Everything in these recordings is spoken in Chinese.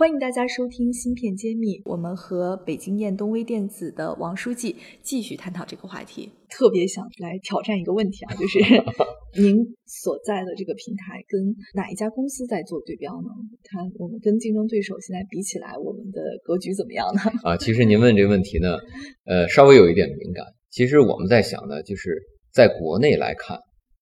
欢迎大家收听《芯片揭秘》，我们和北京燕东微电子的王书记继续探讨这个话题。特别想来挑战一个问题啊，就是 您所在的这个平台跟哪一家公司在做对标呢？看我们跟竞争对手现在比起来，我们的格局怎么样呢？啊，其实您问这个问题呢，呃，稍微有一点敏感。其实我们在想呢，就是在国内来看，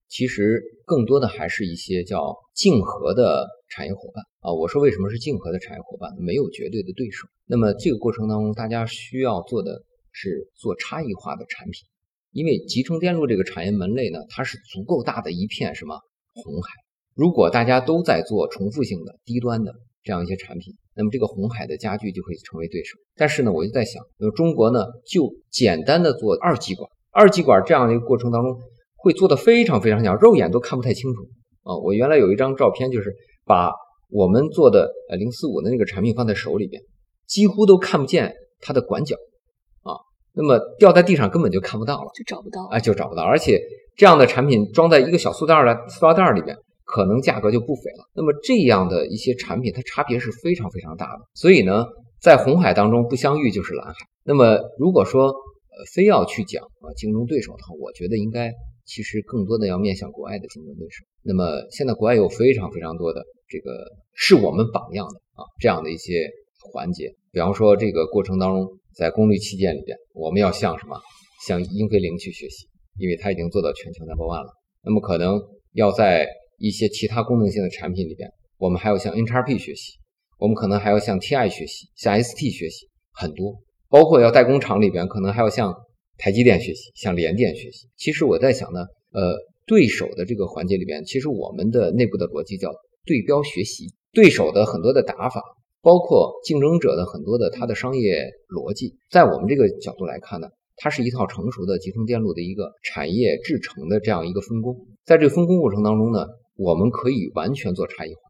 其实更多的还是一些叫竞合的。产业伙伴啊，我说为什么是竞合的产业伙伴？没有绝对的对手。那么这个过程当中，大家需要做的是做差异化的产品，因为集成电路这个产业门类呢，它是足够大的一片什么红海。如果大家都在做重复性的低端的这样一些产品，那么这个红海的加剧就会成为对手。但是呢，我就在想，那中国呢就简单的做二极管，二极管这样的一个过程当中，会做的非常非常小，肉眼都看不太清楚啊。我原来有一张照片就是。把我们做的呃零四五的那个产品放在手里边，几乎都看不见它的管角啊，那么掉在地上根本就看不到了，就找不到啊，就找不到。而且这样的产品装在一个小塑料的塑料袋里边，可能价格就不菲了。那么这样的一些产品，它差别是非常非常大的。所以呢，在红海当中不相遇就是蓝海。那么如果说呃非要去讲啊竞争对手的话，我觉得应该其实更多的要面向国外的竞争对手。那么现在国外有非常非常多的。这个是我们榜样的啊，这样的一些环节，比方说这个过程当中，在功率器件里边，我们要向什么？向英飞凌去学习，因为它已经做到全球 number one 了。那么可能要在一些其他功能性的产品里边，我们还要向 NXP 学习，我们可能还要向 TI 学习，向 ST 学习，很多，包括要代工厂里边，可能还要向台积电学习，向联电学习。其实我在想呢，呃，对手的这个环节里边，其实我们的内部的逻辑叫。对标学习对手的很多的打法，包括竞争者的很多的他的商业逻辑，在我们这个角度来看呢，它是一套成熟的集成电路的一个产业制成的这样一个分工。在这个分工过程当中呢，我们可以完全做差异化，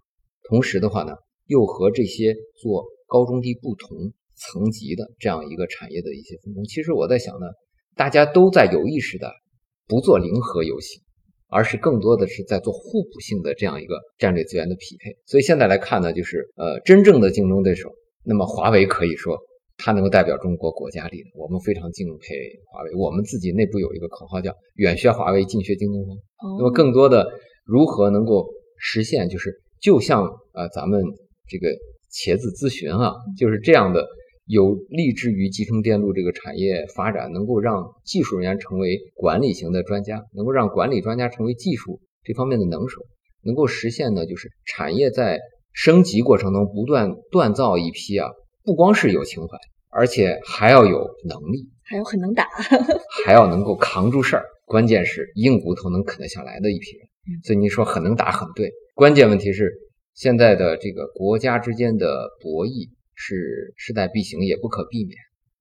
同时的话呢，又和这些做高中低不同层级的这样一个产业的一些分工。其实我在想呢，大家都在有意识的不做零和游戏。而是更多的是在做互补性的这样一个战略资源的匹配，所以现在来看呢，就是呃真正的竞争对手，那么华为可以说它能够代表中国国家力量，我们非常敬佩华为，我们自己内部有一个口号叫远学华为，近学京东方。那么更多的如何能够实现，就是就像呃咱们这个茄子咨询啊，就是这样的。有立志于集成电路这个产业发展，能够让技术人员成为管理型的专家，能够让管理专家成为技术这方面的能手，能够实现呢，就是产业在升级过程中不断锻造一批啊，不光是有情怀，而且还要有能力，还要很能打，还要能够扛住事儿，关键是硬骨头能啃得下来的一批人。所以你说很能打很对，关键问题是现在的这个国家之间的博弈。是势在必行，也不可避免。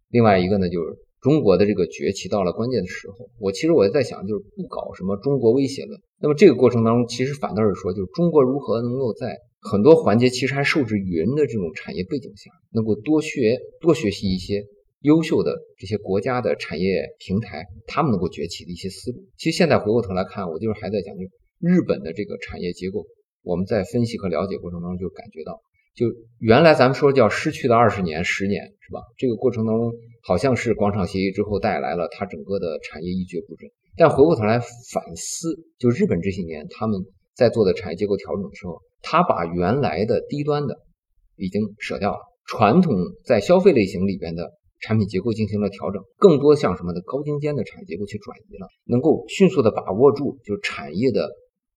另外一个呢，就是中国的这个崛起到了关键的时候。我其实我在想，就是不搞什么中国威胁论。那么这个过程当中，其实反倒是说，就是中国如何能够在很多环节其实还受制于人的这种产业背景下，能够多学多学习一些优秀的这些国家的产业平台，他们能够崛起的一些思路。其实现在回过头来看，我就是还在讲，就日本的这个产业结构，我们在分析和了解过程当中就感觉到。就原来咱们说叫失去的二十年、十年，是吧？这个过程当中，好像是广场协议之后带来了它整个的产业一蹶不振。但回过头来反思，就日本这些年他们在做的产业结构调整的时候，他把原来的低端的已经舍掉了，传统在消费类型里边的产品结构进行了调整，更多向什么的高精尖的产业结构去转移了，能够迅速的把握住就是产业的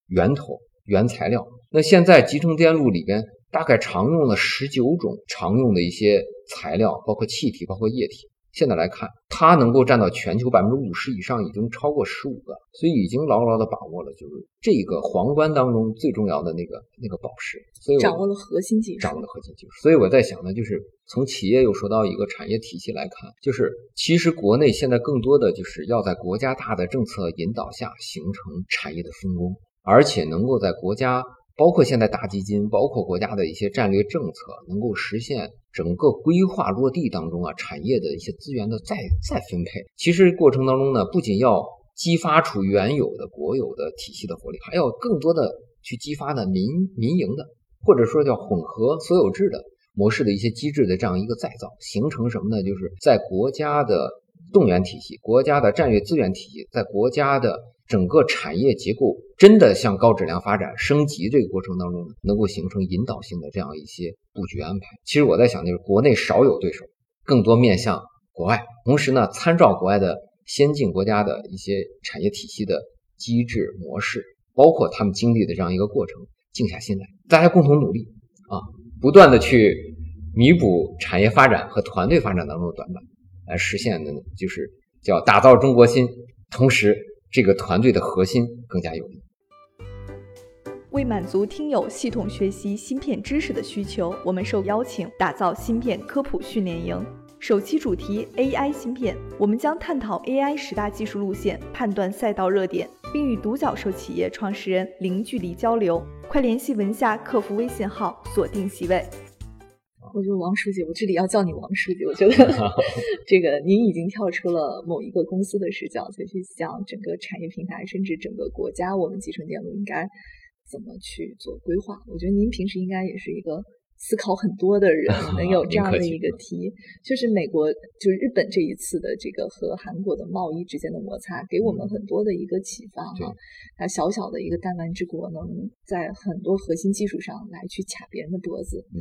源头、原材料。那现在集成电路里边。大概常用了十九种常用的一些材料，包括气体，包括液体。现在来看，它能够占到全球百分之五十以上，已经超过十五个，所以已经牢牢的把握了，就是这个皇冠当中最重要的那个那个宝石。所以掌握了核心技术，掌握了核心技术。所以我在想呢，就是从企业又说到一个产业体系来看，就是其实国内现在更多的就是要在国家大的政策引导下形成产业的分工，而且能够在国家。包括现在大基金，包括国家的一些战略政策，能够实现整个规划落地当中啊，产业的一些资源的再再分配。其实过程当中呢，不仅要激发出原有的国有的体系的活力，还要更多的去激发呢民民营的，或者说叫混合所有制的模式的一些机制的这样一个再造，形成什么呢？就是在国家的动员体系、国家的战略资源体系，在国家的。整个产业结构真的向高质量发展升级这个过程当中呢，能够形成引导性的这样一些布局安排。其实我在想，就是国内少有对手，更多面向国外，同时呢，参照国外的先进国家的一些产业体系的机制模式，包括他们经历的这样一个过程，静下心来，大家共同努力啊，不断的去弥补产业发展和团队发展当中的短板，来实现的就是叫打造中国心，同时。这个团队的核心更加有力。为满足听友系统学习芯片知识的需求，我们受邀请打造芯片科普训练营。首期主题 AI 芯片，我们将探讨 AI 十大技术路线，判断赛道热点，并与独角兽企业创始人零距离交流。快联系文夏客服微信号，锁定席位。我觉得王书记，我这里要叫你王书记。我觉得 这个您已经跳出了某一个公司的视角，再去想整个产业平台，甚至整个国家，我们集成电路应该怎么去做规划。我觉得您平时应该也是一个思考很多的人，能有这样的一个题。就是美国，就是日本这一次的这个和韩国的贸易之间的摩擦，给我们很多的一个启发哈。那小小的一个弹丸之国，能在很多核心技术上来去卡别人的脖子。嗯。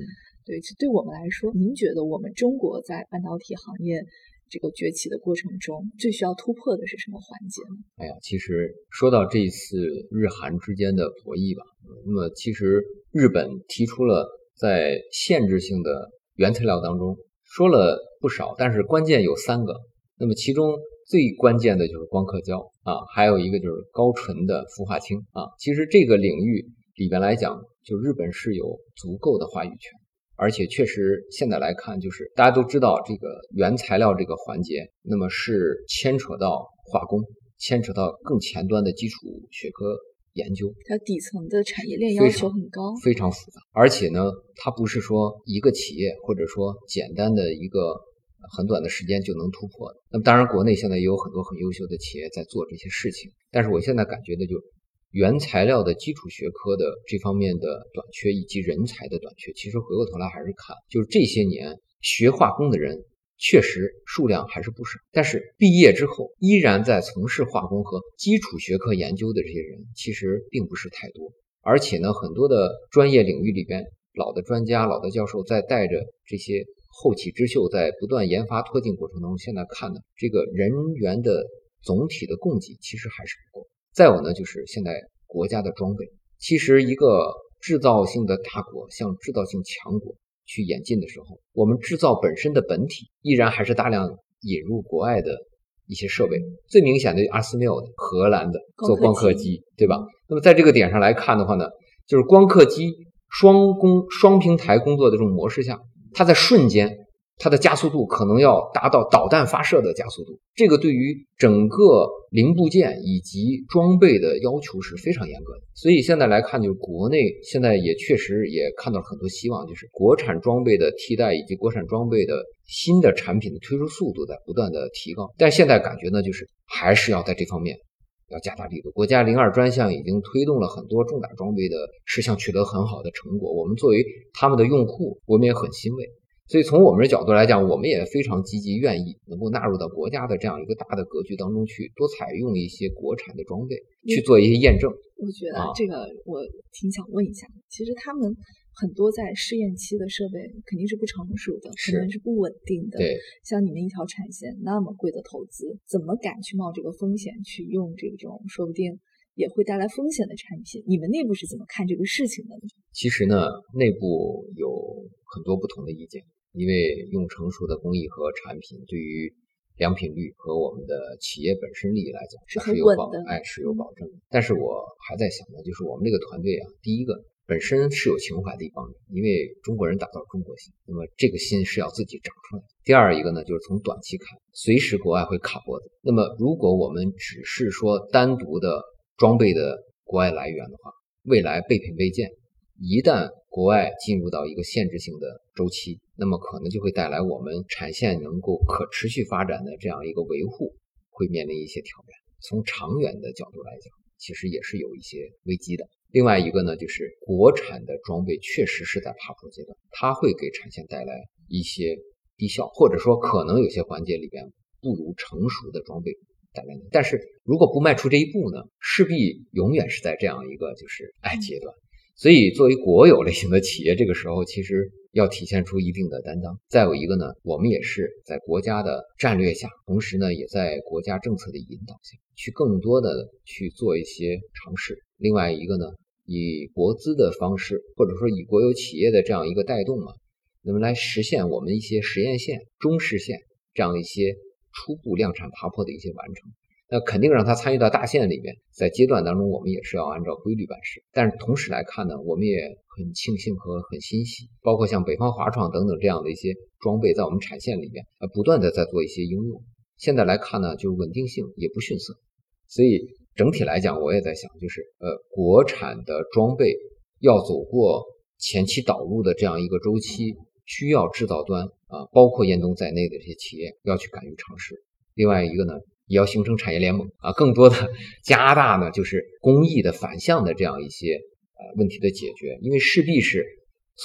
对，对我们来说，您觉得我们中国在半导体行业这个崛起的过程中，最需要突破的是什么环节呢？哎呀，其实说到这一次日韩之间的博弈吧，那么其实日本提出了在限制性的原材料当中说了不少，但是关键有三个。那么其中最关键的就是光刻胶啊，还有一个就是高纯的氟化氢啊。其实这个领域里边来讲，就日本是有足够的话语权。而且确实，现在来看，就是大家都知道这个原材料这个环节，那么是牵扯到化工，牵扯到更前端的基础学科研究，它底层的产业链要求很高，非常复杂。而且呢，它不是说一个企业或者说简单的一个很短的时间就能突破的。那么当然，国内现在也有很多很优秀的企业在做这些事情，但是我现在感觉的就。原材料的基础学科的这方面的短缺，以及人才的短缺，其实回过头来还是看，就是这些年学化工的人确实数量还是不少，但是毕业之后依然在从事化工和基础学科研究的这些人，其实并不是太多。而且呢，很多的专业领域里边，老的专家、老的教授在带着这些后起之秀，在不断研发推进过程中，现在看呢，这个人员的总体的供给其实还是不够。再有呢，就是现在国家的装备，其实一个制造性的大国向制造性强国去演进的时候，我们制造本身的本体依然还是大量引入国外的一些设备。最明显的阿斯缪的荷兰的做光刻机，对吧？那么在这个点上来看的话呢，就是光刻机双工双平台工作的这种模式下，它在瞬间。它的加速度可能要达到导弹发射的加速度，这个对于整个零部件以及装备的要求是非常严格的。所以现在来看，就是国内现在也确实也看到了很多希望，就是国产装备的替代以及国产装备的新的产品的推出速度在不断的提高。但现在感觉呢，就是还是要在这方面要加大力度。国家零二专项已经推动了很多重大装备的事项取得很好的成果，我们作为他们的用户，我们也很欣慰。所以从我们的角度来讲，我们也非常积极，愿意能够纳入到国家的这样一个大的格局当中去，多采用一些国产的装备去做一些验证。我觉得这个我挺想问一下，其实他们很多在试验期的设备肯定是不成熟的，可能是不稳定的。对，像你们一条产线那么贵的投资，怎么敢去冒这个风险去用这种说不定也会带来风险的产品？你们内部是怎么看这个事情的呢？其实呢，内部有很多不同的意见。因为用成熟的工艺和产品，对于良品率和我们的企业本身利益来讲是有保哎是有保证的。但是我还在想呢，就是我们这个团队啊，第一个本身是有情怀的一帮人，因为中国人打造中国心，那么这个心是要自己长出来的。第二一个呢，就是从短期看，随时国外会卡脖子。那么如果我们只是说单独的装备的国外来源的话，未来备品备件一旦国外进入到一个限制性的周期，那么可能就会带来我们产线能够可持续发展的这样一个维护，会面临一些挑战。从长远的角度来讲，其实也是有一些危机的。另外一个呢，就是国产的装备确实是在爬坡阶段，它会给产线带来一些低效，或者说可能有些环节里边不如成熟的装备带来的。但是如果不迈出这一步呢，势必永远是在这样一个就是哎阶段。所以作为国有类型的企业，这个时候其实要体现出一定的担当。再有一个呢，我们也是在国家的战略下，同时呢也在国家政策的引导下去更多的去做一些尝试。另外一个呢，以国资的方式，或者说以国有企业的这样一个带动嘛，那么来实现我们一些实验线、中试线这样一些初步量产爬坡的一些完成。那肯定让它参与到大线里面，在阶段当中，我们也是要按照规律办事。但是同时来看呢，我们也很庆幸和很欣喜，包括像北方华创等等这样的一些装备，在我们产线里面呃不断的在做一些应用。现在来看呢，就是稳定性也不逊色，所以。整体来讲，我也在想，就是呃，国产的装备要走过前期导入的这样一个周期，需要制造端啊，包括燕东在内的这些企业要去敢于尝试。另外一个呢，也要形成产业联盟啊，更多的加大呢，就是公益的反向的这样一些呃问题的解决，因为势必是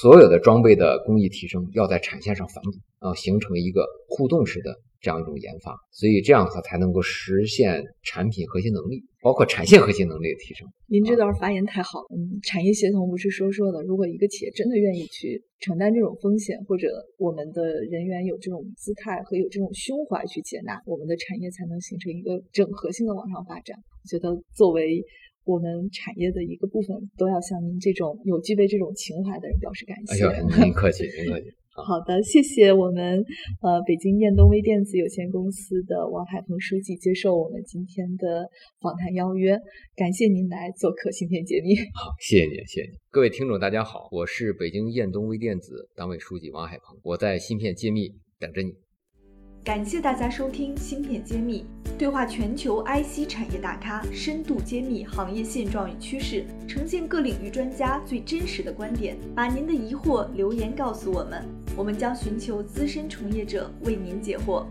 所有的装备的工艺提升要在产线上反哺啊，形成一个互动式的。这样一种研发，所以这样的话才能够实现产品核心能力，包括产线核心能力的提升。您这段发言太好了，嗯，产业协同不是说说的。如果一个企业真的愿意去承担这种风险，或者我们的人员有这种姿态和有这种胸怀去接纳，我们的产业才能形成一个整合性的往上发展。我觉得作为我们产业的一个部分，都要向您这种有具备这种情怀的人表示感谢。哎呀，您客气，您客气。好的，谢谢我们呃北京燕东微电子有限公司的王海鹏书记接受我们今天的访谈邀约，感谢您来做客芯片揭秘。好，谢谢您，谢谢您。各位听众，大家好，我是北京燕东微电子党委书记王海鹏，我在芯片揭秘等着你。感谢大家收听《芯片揭秘》，对话全球 IC 产业大咖，深度揭秘行业现状与趋势，呈现各领域专家最真实的观点。把您的疑惑留言告诉我们，我们将寻求资深从业者为您解惑。